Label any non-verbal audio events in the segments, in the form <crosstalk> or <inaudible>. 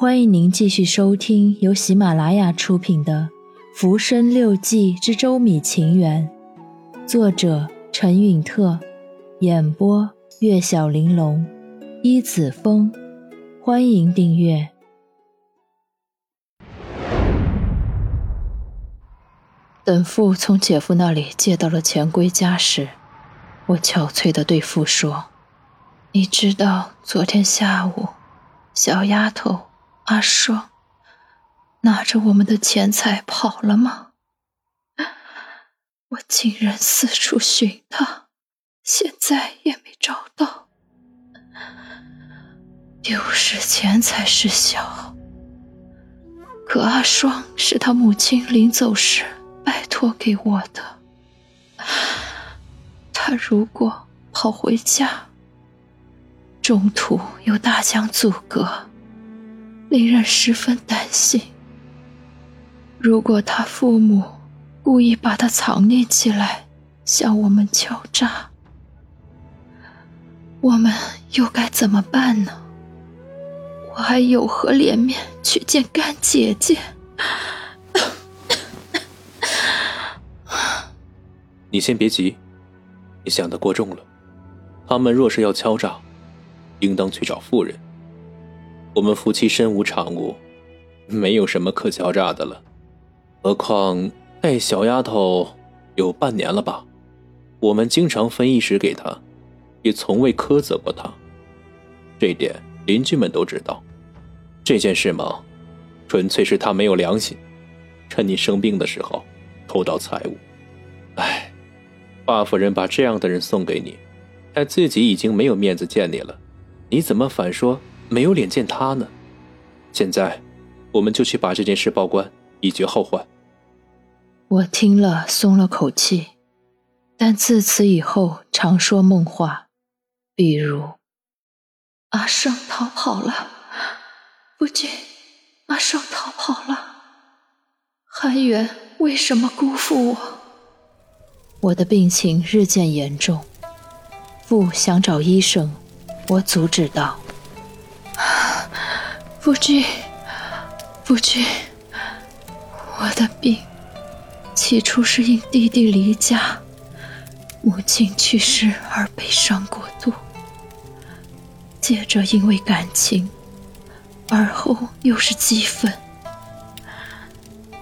欢迎您继续收听由喜马拉雅出品的《浮生六记之周米情缘》，作者陈允特，演播月小玲珑、一子风。欢迎订阅。等父从姐夫那里借到了钱归家时，我憔悴的对父说：“你知道昨天下午，小丫头。”阿双拿着我们的钱财跑了吗？<laughs> 我竟然四处寻他，现在也没找到。丢失钱财是小，可阿双是他母亲临走时拜托给我的。他如果跑回家，中途有大江阻隔。令人十分担心。如果他父母故意把他藏匿起来，向我们敲诈，我们又该怎么办呢？我还有何脸面去见干姐姐？<coughs> 你先别急，你想的过重了。他们若是要敲诈，应当去找妇人。我们夫妻身无长物，没有什么可敲诈的了。何况带小丫头有半年了吧？我们经常分一食给她，也从未苛责过她。这点邻居们都知道。这件事嘛，纯粹是他没有良心，趁你生病的时候偷盗财物。哎，华夫人把这样的人送给你，她自己已经没有面子见你了，你怎么反说？没有脸见他呢。现在，我们就去把这件事报官，以绝后患。我听了松了口气，但自此以后常说梦话，比如阿胜逃跑了，夫君，阿胜逃跑了，韩元为什么辜负我？我的病情日渐严重，父想找医生，我阻止道。夫君，夫君，我的病起初是因弟弟离家、母亲去世而悲伤过度，接着因为感情，而后又是激愤，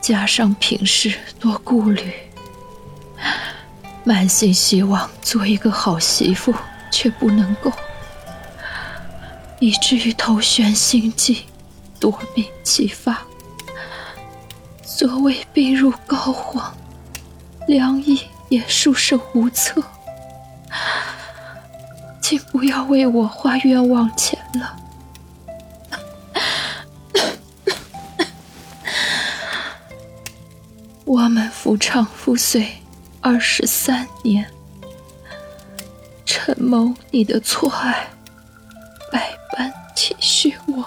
加上平时多顾虑，满心希望做一个好媳妇，却不能够。以至于头悬心悸，夺命齐发。所谓病入膏肓，良医也束手无策。请不要为我花冤枉钱了。<coughs> 我们夫唱妇随二十三年，陈某你的错爱。体恤我，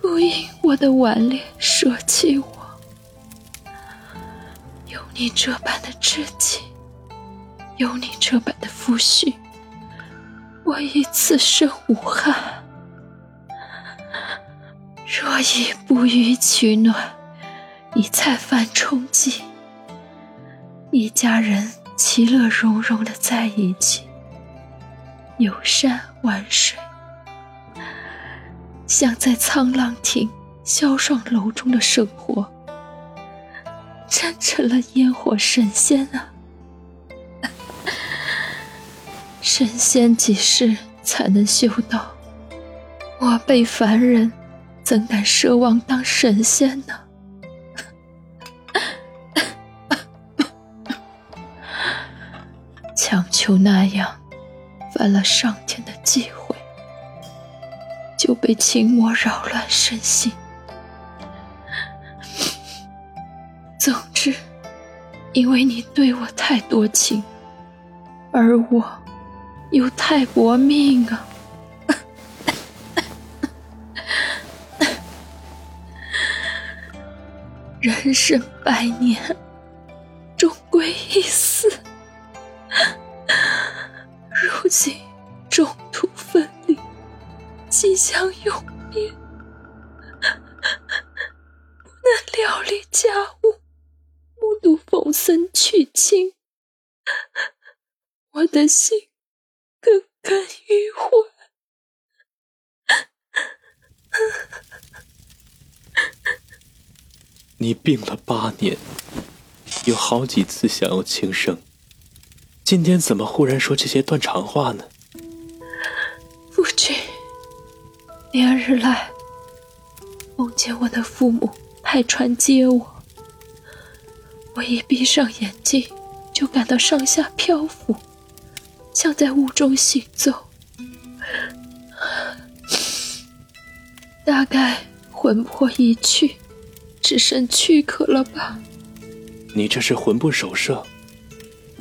不因我的顽劣舍弃我。有你这般的知己，有你这般的夫婿，我已此生无憾。若以不予取暖，以菜饭充饥，一家人其乐融融的在一起。游山玩水，像在沧浪亭、萧爽楼中的生活，真成了烟火神仙啊！神仙几世才能修道？我辈凡人怎敢奢望当神仙呢？<laughs> 强求那样。犯了上天的忌讳，就被情魔扰乱身心。总之，因为你对我太多情，而我又太薄命啊！人生百年，终归一死。中途分离，即将永别，不能料理家务，目睹冯僧娶亲，我的心耿耿于怀。你病了八年，有好几次想要轻生，今天怎么忽然说这些断肠话呢？连日来梦见我的父母派船接我，我一闭上眼睛就感到上下漂浮，像在雾中行走，大概魂魄已去。只剩躯壳了吧？你这是魂不守舍，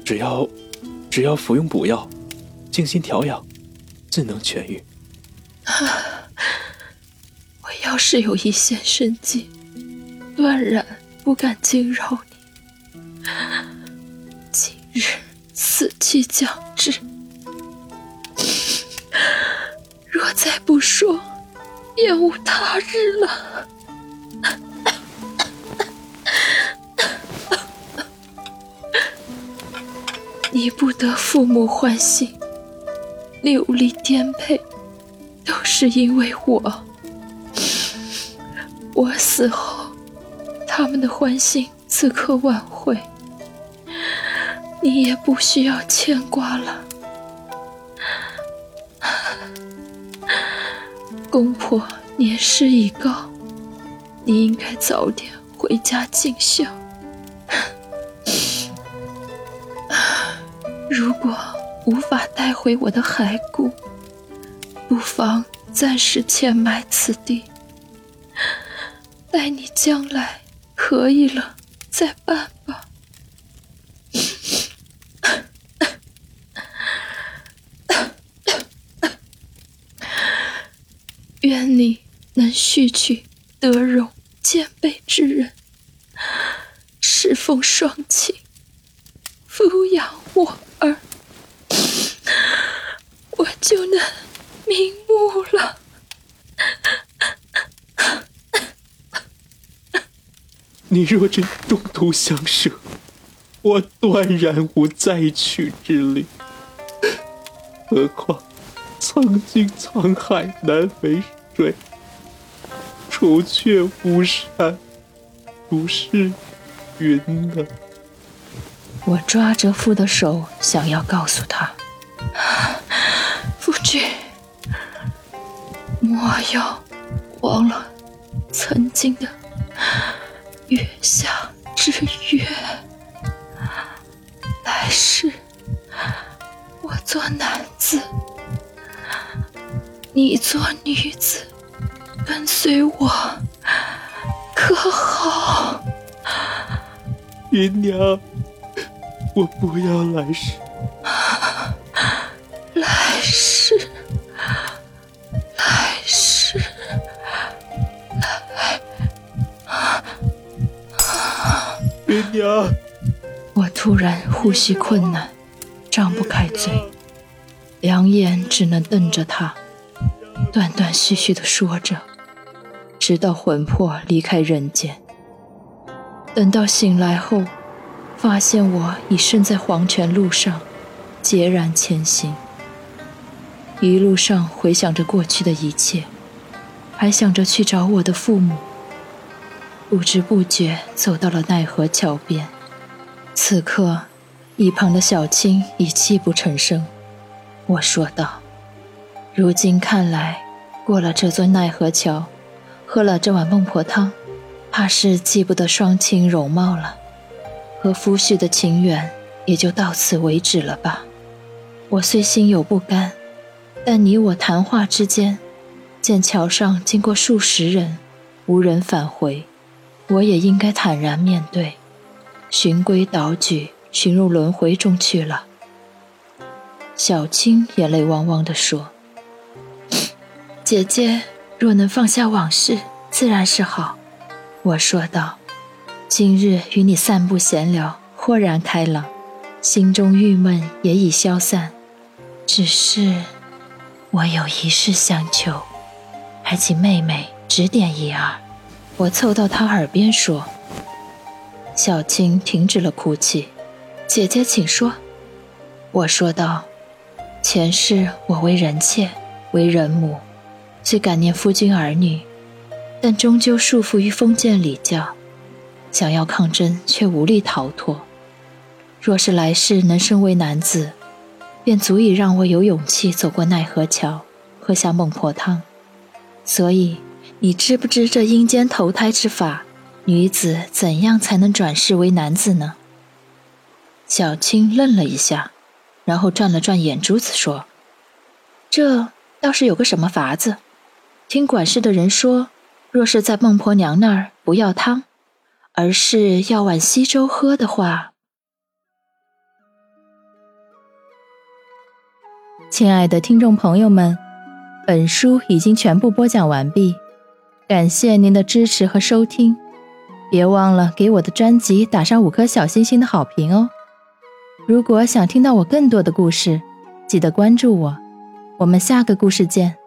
只要只要服用补药，静心调养，自能痊愈。要是有一线生机，断然不敢惊扰你。<laughs> 今日死期将至，若再不说，便无他日了。<laughs> 你不得父母欢心，流离颠沛，都是因为我。我死后，他们的欢心自可挽回，你也不需要牵挂了。公婆年事已高，你应该早点回家尽孝。如果无法带回我的骸骨，不妨暂时迁埋此地，待你将来可以了再办吧。愿你能续娶德容兼备之人，侍奉双亲，抚养我。儿，我就能瞑目了。你若真中途相舍，我断然无再娶之理。何况曾经沧海难为水，除却巫山不是云呢？我抓着父的手，想要告诉他：“夫君，莫要忘了曾经的月下之约。来世我做男子，你做女子，跟随我，可好？”芸娘。我不要来世，娘。我突然呼吸困难，张不开嘴，两眼只能瞪着他，断断续续的说着，直到魂魄离开人间。等到醒来后。发现我已身在黄泉路上，孑然前行。一路上回想着过去的一切，还想着去找我的父母。不知不觉走到了奈何桥边，此刻，一旁的小青已泣不成声。我说道：“如今看来，过了这座奈何桥，喝了这碗孟婆汤，怕是记不得双亲容貌了。”和夫婿的情缘也就到此为止了吧。我虽心有不甘，但你我谈话之间，见桥上经过数十人，无人返回，我也应该坦然面对，循规蹈矩，寻入轮回中去了。小青眼泪汪汪地说：“ <sniffs> 姐姐若能放下往事，自然是好。”我说道。今日与你散步闲聊，豁然开朗，心中郁闷也已消散。只是我有一事相求。还请妹妹指点一二。我凑到她耳边说。小青停止了哭泣，姐姐请说。我说道：“前世我为人妾，为人母，虽感念夫君儿女，但终究束缚于封建礼教，想要抗争却无力逃脱。若是来世能身为男子，便足以让我有勇气走过奈何桥，喝下孟婆汤。所以，你知不知这阴间投胎之法？”女子怎样才能转世为男子呢？小青愣了一下，然后转了转眼珠子，说：“这倒是有个什么法子。听管事的人说，若是在孟婆娘那儿不要汤，而是要碗稀粥喝的话。”亲爱的听众朋友们，本书已经全部播讲完毕，感谢您的支持和收听。别忘了给我的专辑打上五颗小星星的好评哦！如果想听到我更多的故事，记得关注我。我们下个故事见。